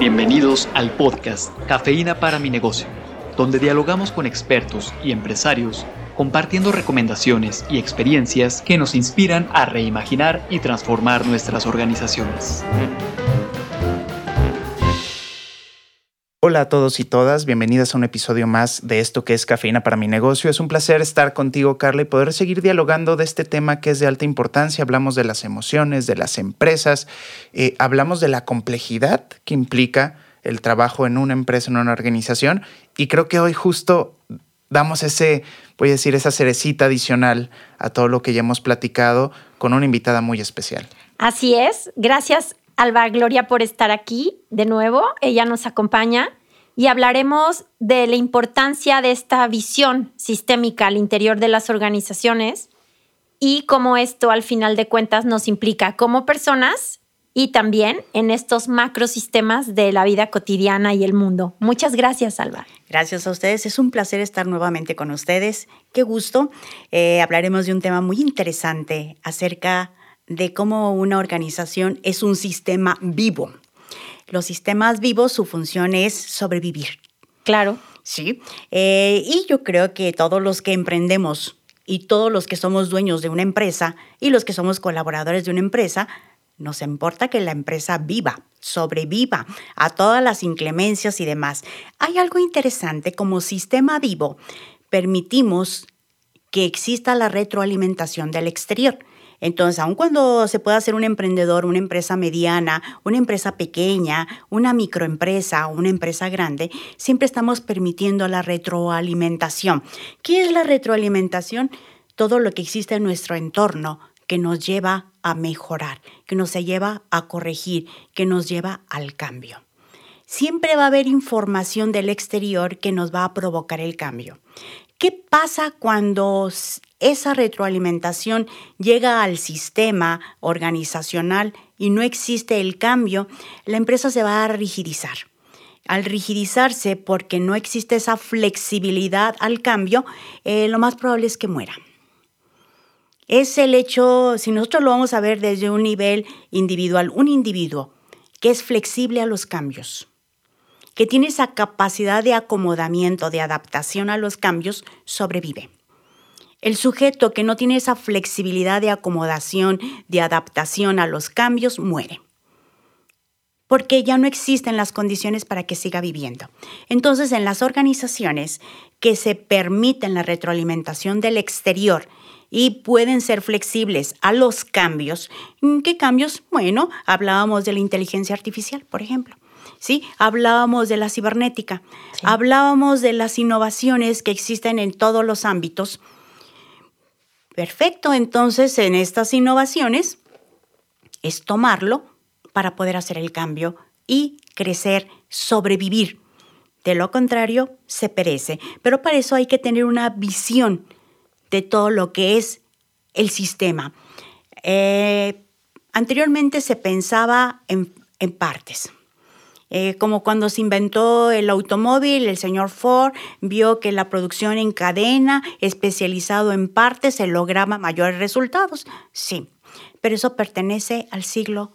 Bienvenidos al podcast Cafeína para mi negocio, donde dialogamos con expertos y empresarios compartiendo recomendaciones y experiencias que nos inspiran a reimaginar y transformar nuestras organizaciones. Hola a todos y todas, bienvenidas a un episodio más de esto que es Cafeína para mi negocio. Es un placer estar contigo, Carla, y poder seguir dialogando de este tema que es de alta importancia. Hablamos de las emociones, de las empresas, eh, hablamos de la complejidad que implica el trabajo en una empresa, en una organización, y creo que hoy justo damos ese, voy a decir, esa cerecita adicional a todo lo que ya hemos platicado con una invitada muy especial. Así es, gracias Alba Gloria por estar aquí de nuevo. Ella nos acompaña y hablaremos de la importancia de esta visión sistémica al interior de las organizaciones y cómo esto al final de cuentas nos implica como personas y también en estos macrosistemas de la vida cotidiana y el mundo. Muchas gracias, Alba. Gracias a ustedes. Es un placer estar nuevamente con ustedes. Qué gusto. Eh, hablaremos de un tema muy interesante acerca de cómo una organización es un sistema vivo. Los sistemas vivos, su función es sobrevivir. Claro. Sí. Eh, y yo creo que todos los que emprendemos y todos los que somos dueños de una empresa y los que somos colaboradores de una empresa, nos importa que la empresa viva, sobreviva a todas las inclemencias y demás. Hay algo interesante, como sistema vivo, permitimos que exista la retroalimentación del exterior. Entonces, aun cuando se pueda ser un emprendedor, una empresa mediana, una empresa pequeña, una microempresa o una empresa grande, siempre estamos permitiendo la retroalimentación. ¿Qué es la retroalimentación? Todo lo que existe en nuestro entorno que nos lleva a mejorar, que nos lleva a corregir, que nos lleva al cambio. Siempre va a haber información del exterior que nos va a provocar el cambio. ¿Qué pasa cuando esa retroalimentación llega al sistema organizacional y no existe el cambio? La empresa se va a rigidizar. Al rigidizarse porque no existe esa flexibilidad al cambio, eh, lo más probable es que muera. Es el hecho, si nosotros lo vamos a ver desde un nivel individual, un individuo que es flexible a los cambios, que tiene esa capacidad de acomodamiento, de adaptación a los cambios, sobrevive. El sujeto que no tiene esa flexibilidad de acomodación, de adaptación a los cambios, muere. Porque ya no existen las condiciones para que siga viviendo. Entonces, en las organizaciones que se permiten la retroalimentación del exterior y pueden ser flexibles a los cambios, ¿qué cambios? Bueno, hablábamos de la inteligencia artificial, por ejemplo. ¿Sí? Hablábamos de la cibernética, hablábamos de las innovaciones que existen en todos los ámbitos. Perfecto, entonces en estas innovaciones es tomarlo para poder hacer el cambio y crecer, sobrevivir. De lo contrario, se perece. Pero para eso hay que tener una visión de todo lo que es el sistema. Eh, anteriormente se pensaba en partes. Eh, como cuando se inventó el automóvil, el señor Ford vio que la producción en cadena, especializado en partes, se lograba mayores resultados. Sí, pero eso pertenece al siglo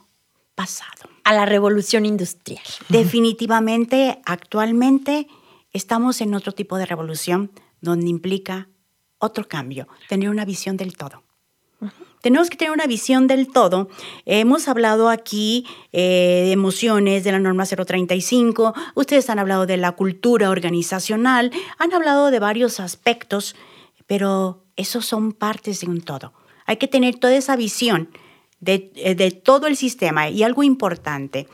pasado. A la revolución industrial. Definitivamente, actualmente estamos en otro tipo de revolución donde implica otro cambio, tener una visión del todo. Tenemos que tener una visión del todo. Hemos hablado aquí eh, de emociones, de la norma 035, ustedes han hablado de la cultura organizacional, han hablado de varios aspectos, pero esos son partes de un todo. Hay que tener toda esa visión de, eh, de todo el sistema y algo importante.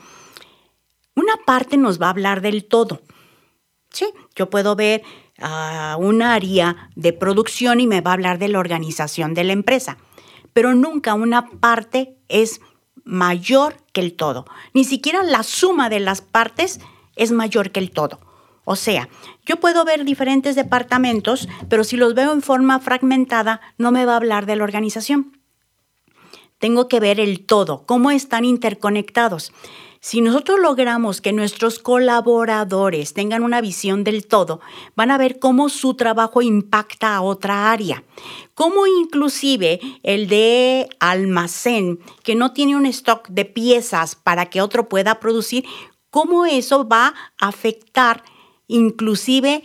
Una parte nos va a hablar del todo. Sí, yo puedo ver a un área de producción y me va a hablar de la organización de la empresa pero nunca una parte es mayor que el todo. Ni siquiera la suma de las partes es mayor que el todo. O sea, yo puedo ver diferentes departamentos, pero si los veo en forma fragmentada, no me va a hablar de la organización. Tengo que ver el todo, cómo están interconectados. Si nosotros logramos que nuestros colaboradores tengan una visión del todo, van a ver cómo su trabajo impacta a otra área, cómo inclusive el de almacén, que no tiene un stock de piezas para que otro pueda producir, cómo eso va a afectar inclusive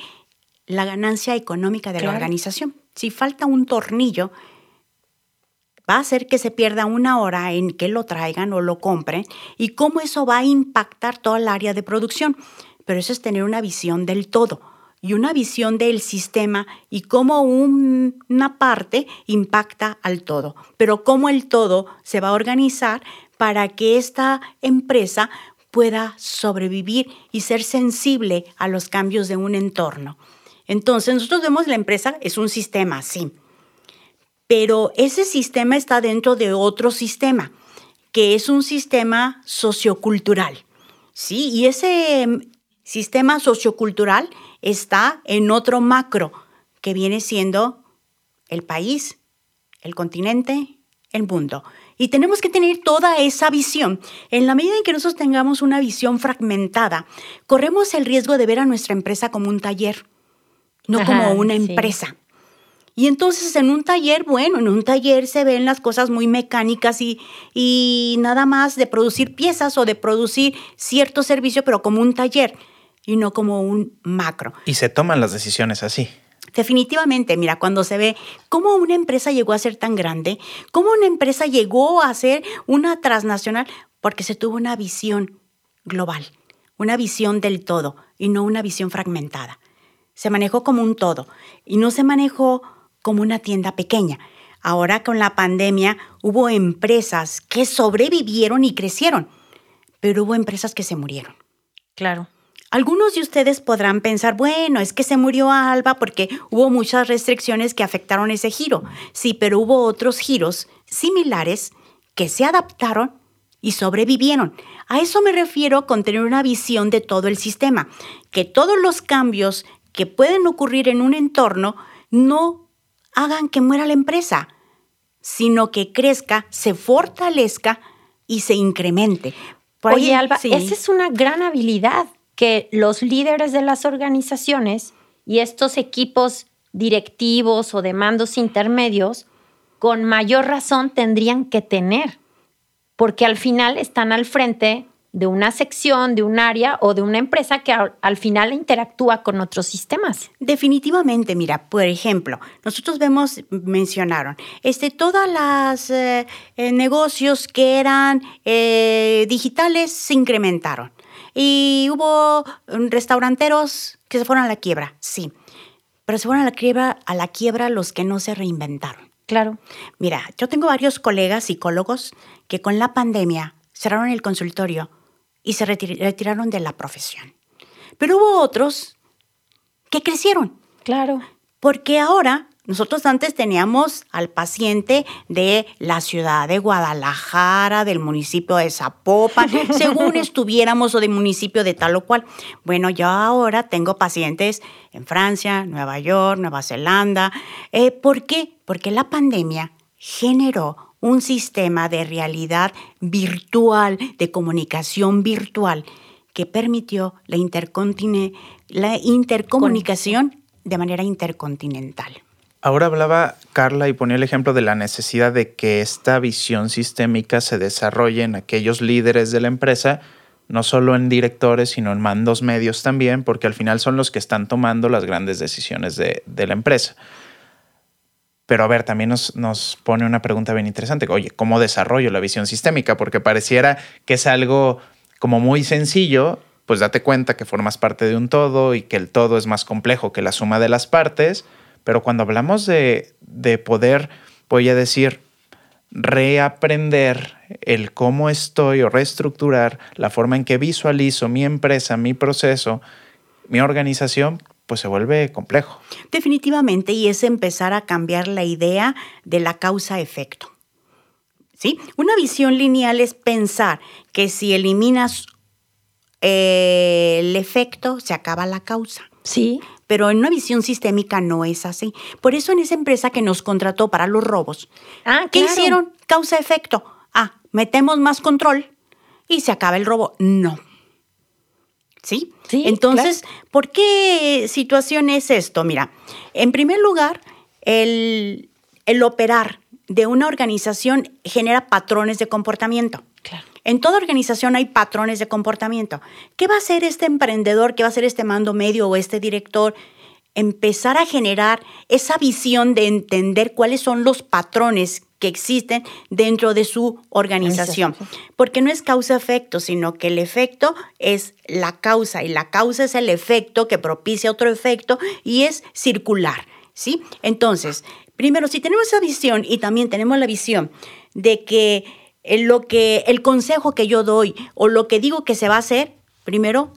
la ganancia económica de la organización. Si falta un tornillo, va a hacer que se pierda una hora en que lo traigan o lo compren y cómo eso va a impactar toda el área de producción. Pero eso es tener una visión del todo y una visión del sistema y cómo una parte impacta al todo, pero cómo el todo se va a organizar para que esta empresa pueda sobrevivir y ser sensible a los cambios de un entorno. Entonces, nosotros vemos la empresa es un sistema, sí, pero ese sistema está dentro de otro sistema, que es un sistema sociocultural. Sí, y ese em, sistema sociocultural está en otro macro, que viene siendo el país, el continente, el mundo. Y tenemos que tener toda esa visión. En la medida en que nosotros tengamos una visión fragmentada, corremos el riesgo de ver a nuestra empresa como un taller, no como una empresa. Y entonces en un taller, bueno, en un taller se ven las cosas muy mecánicas y, y nada más de producir piezas o de producir cierto servicio, pero como un taller y no como un macro. Y se toman las decisiones así. Definitivamente, mira, cuando se ve cómo una empresa llegó a ser tan grande, cómo una empresa llegó a ser una transnacional, porque se tuvo una visión global, una visión del todo y no una visión fragmentada. Se manejó como un todo y no se manejó como una tienda pequeña. Ahora con la pandemia hubo empresas que sobrevivieron y crecieron, pero hubo empresas que se murieron. Claro. Algunos de ustedes podrán pensar, bueno, es que se murió Alba porque hubo muchas restricciones que afectaron ese giro. Sí, pero hubo otros giros similares que se adaptaron y sobrevivieron. A eso me refiero con tener una visión de todo el sistema, que todos los cambios que pueden ocurrir en un entorno no hagan que muera la empresa, sino que crezca, se fortalezca y se incremente. Oye, Alba, esa es una gran habilidad que los líderes de las organizaciones y estos equipos directivos o de mandos intermedios con mayor razón tendrían que tener, porque al final están al frente de una sección, de un área o de una empresa que al, final interactúa con otros sistemas. Definitivamente, mira, por ejemplo, nosotros vemos, mencionaron, este, todas las eh, eh, negocios que eran eh, digitales se incrementaron. Y hubo mm, restauranteros que se fueron a la quiebra, sí. Pero se fueron a la quiebra, a la quiebra los que no se reinventaron. Claro. Mira, yo tengo varios colegas psicólogos que con la pandemia cerraron el consultorio y se retiraron de la profesión. Pero hubo otros que crecieron. Claro. Porque ahora nosotros antes teníamos al paciente de la ciudad de Guadalajara, del municipio de Zapopan, según estuviéramos o del municipio de tal o cual. Bueno, yo ahora tengo pacientes en Francia, Nueva York, Nueva Zelanda. Eh, ¿Por qué? Porque la pandemia generó un sistema de realidad virtual, de comunicación virtual, que permitió la, intercomunicación de manera intercontinental. Ahora hablaba Carla y ponía el ejemplo de la necesidad de que esta visión sistémica se desarrolle en aquellos líderes de la empresa, no solo en directores, sino en mandos medios también, porque al final son los que están tomando las grandes decisiones de, la empresa. Pero a ver, también nos, nos, pone una pregunta bien interesante. Oye, ¿cómo desarrollo la visión sistémica? Porque pareciera que es algo como muy sencillo, pues date cuenta que formas parte de un todo y que el todo es más complejo que la suma de las partes pero cuando hablamos de, poder, voy a decir, reaprender el cómo estoy o reestructurar la forma en que visualizo mi empresa, mi proceso, mi organización, pues se vuelve complejo. Definitivamente, y es empezar a cambiar la idea de la causa-efecto. ¿Sí? Una visión lineal es pensar que si eliminas eh, el efecto, se acaba la causa. Sí pero en una visión sistémica no es así. Por eso en esa empresa que nos contrató para los robos, ah, ¿qué hicieron? Causa-efecto. Ah, metemos más control y se acaba el robo. No. ¿Sí? sí Entonces, ¿por qué situación es esto? Mira, en primer lugar, el, el operar de una organización genera patrones de comportamiento. Claro. En toda organización hay patrones de comportamiento. ¿Qué va a hacer este emprendedor? ¿Qué va a hacer este mando medio o este director? Empezar a generar esa visión de entender cuáles son los patrones que existen dentro de su organización. Porque no es causa-efecto, sino que el efecto es la causa y la causa es el efecto que propicia otro efecto y es circular. ¿sí? Entonces, primero, si tenemos esa visión y también tenemos la visión de que lo que el consejo que yo doy o lo que digo que se va a hacer, primero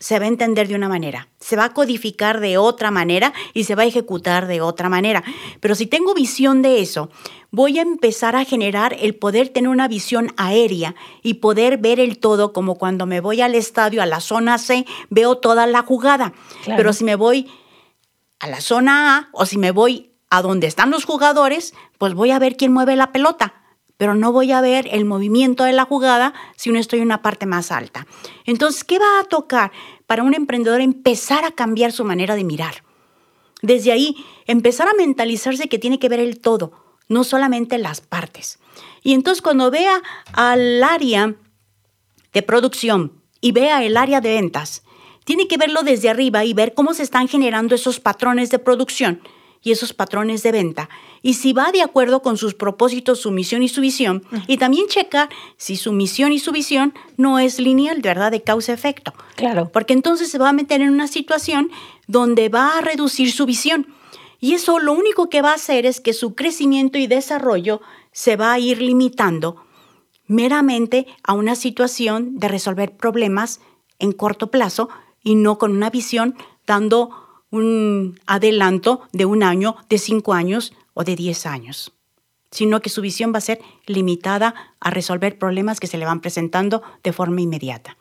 se va a entender de una manera, se va a codificar de otra manera y se va a ejecutar de otra manera. Pero si tengo visión de eso, voy a empezar a generar el poder tener una visión aérea y poder ver el todo como cuando me voy al estadio, a la zona C, veo toda la jugada. Pero si me voy a la zona A o si me voy a donde están los jugadores, pues voy a ver quién mueve la pelota pero no voy a ver el movimiento de la jugada si no estoy en una parte más alta. Entonces, ¿qué va a tocar para un emprendedor empezar a cambiar su manera de mirar? Desde ahí, empezar a mentalizarse que tiene que ver el todo, no solamente las partes. Y entonces cuando vea al área de producción y vea el área de ventas, tiene que verlo desde arriba y ver cómo se están generando esos patrones de producción y esos patrones de venta y si va de acuerdo con sus propósitos, su misión y su visión y también checar si su misión y su visión no es lineal, ¿verdad? De causa-efecto. Claro. Porque entonces se va a meter en una situación donde va a reducir su visión y eso lo único que va a hacer es que su crecimiento y desarrollo se va a ir limitando meramente a una situación de resolver problemas en corto plazo y no con una visión dando un adelanto de un año, de cinco años o de diez años, sino que su visión va a ser limitada a resolver problemas que se le van presentando de forma inmediata.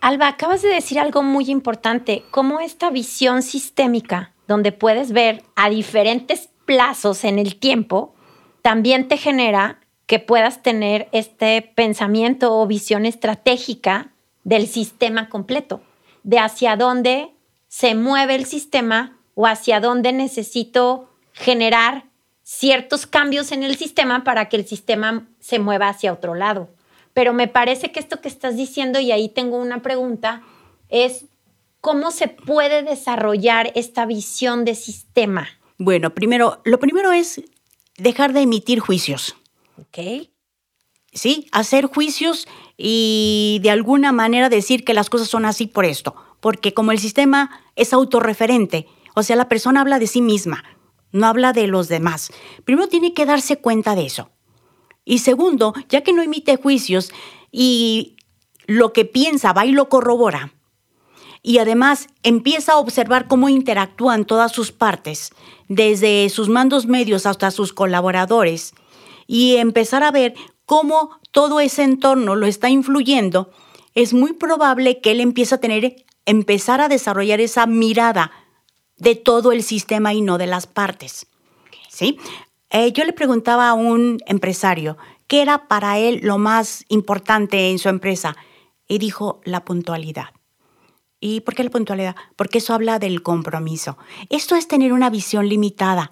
Alba, acabas de decir algo muy importante, cómo esta visión sistémica, donde puedes ver a diferentes plazos en el tiempo, también te genera que puedas tener este pensamiento o visión estratégica del sistema completo, de hacia dónde se mueve el sistema o hacia dónde necesito generar ciertos cambios en el sistema para que el sistema se mueva hacia otro lado. Pero me parece que esto que estás diciendo, y ahí tengo una pregunta, es cómo se puede desarrollar esta visión de sistema. Bueno, primero, lo primero es dejar de emitir juicios. Ok. Sí, hacer juicios y de alguna manera decir que las cosas son así por esto porque como el sistema es autorreferente, o sea, la persona habla de sí misma, no habla de los demás. Primero tiene que darse cuenta de eso. Y segundo, ya que no emite juicios y lo que piensa va y lo corrobora, y además empieza a observar cómo interactúan todas sus partes, desde sus mandos medios hasta sus colaboradores, y empezar a ver cómo todo ese entorno lo está influyendo, es muy probable que él empiece a tener empezar a desarrollar esa mirada de todo el sistema y no de las partes. ¿Sí? Eh, yo le preguntaba a un empresario qué era para él lo más importante en su empresa y dijo la puntualidad. ¿Y por qué la puntualidad? Porque eso habla del compromiso. Esto es tener una visión limitada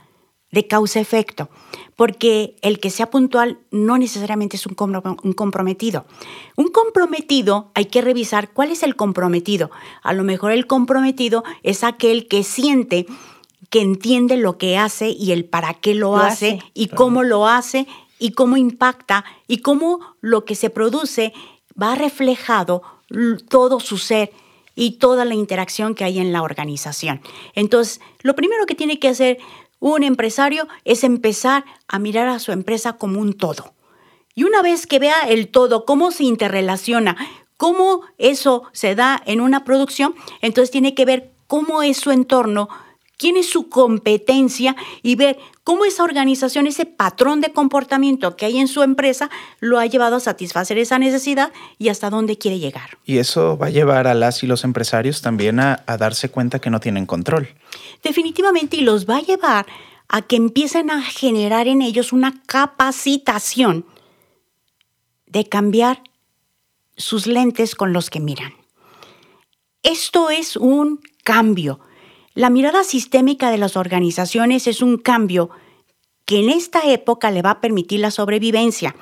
de causa-efecto, porque el que sea puntual no necesariamente es un, comprometido. Un comprometido hay que revisar cuál es el comprometido. A lo mejor el comprometido es aquel que siente que entiende lo que hace y el para qué lo, hace, y cómo lo hace y cómo impacta y cómo lo que se produce va reflejado todo su ser y toda la interacción que hay en la organización. Entonces, lo primero que tiene que hacer un empresario es empezar a mirar a su empresa como un todo. Y una vez que vea el todo, cómo se interrelaciona, cómo eso se da en una producción, entonces tiene que ver cómo es su entorno, quién es su competencia y ver cómo esa organización, ese patrón de comportamiento que hay en su empresa, lo ha llevado a satisfacer esa necesidad y hasta dónde quiere llegar. Y eso va a llevar a las y los empresarios también a, a darse cuenta que no tienen control definitivamente y los va a llevar a que empiecen a generar en ellos una capacitación de cambiar sus lentes con los que miran. Esto es un cambio. La mirada sistémica de las organizaciones es un cambio que en esta época le va a permitir la sobrevivencia.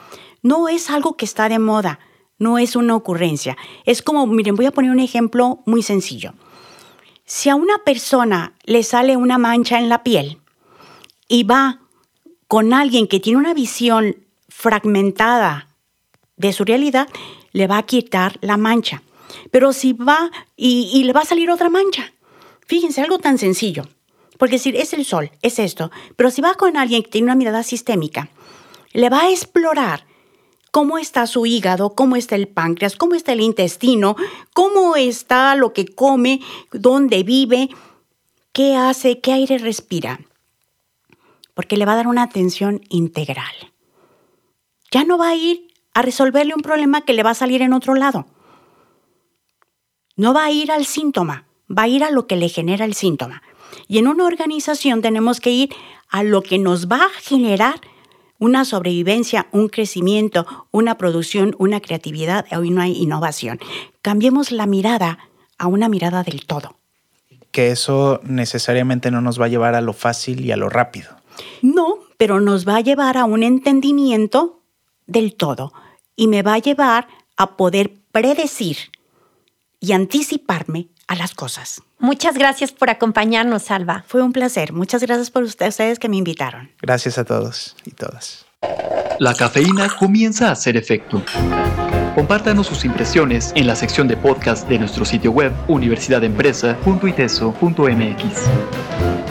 No es algo que está de moda, no es una ocurrencia. Es como, miren, voy a poner un ejemplo muy sencillo. Si a una persona le sale una mancha en la piel y va con alguien que tiene una visión fragmentada de su realidad, le va a quitar la mancha. Pero si va y, le va a salir otra mancha, fíjense, algo tan sencillo. Porque decir, es el sol, es esto. Pero si va con alguien que tiene una mirada sistémica, le va a explorar cómo está su hígado, cómo está el páncreas, cómo está el intestino, cómo está lo que come, dónde vive, qué hace, qué aire respira. Porque le va a dar una atención integral. Ya no va a ir a resolverle un problema que le va a salir en otro lado. No va a ir al síntoma, va a ir a lo que le genera el síntoma. Y en una organización tenemos que ir a lo que nos va a generar una sobrevivencia, un crecimiento, una producción, una creatividad o una innovación. Cambiemos la mirada a una mirada del todo. Que eso necesariamente no nos va a llevar a lo fácil y a lo rápido. No, pero nos va a llevar a un entendimiento del todo y me va a llevar a poder predecir y anticiparme a las cosas. Muchas gracias por acompañarnos, Alba. Fue un placer. Muchas gracias por ustedes que me invitaron. Gracias a todos y todas. La cafeína comienza a hacer efecto. Compártanos sus impresiones en la sección de podcast de nuestro sitio web universidadempresa.iteso.mx.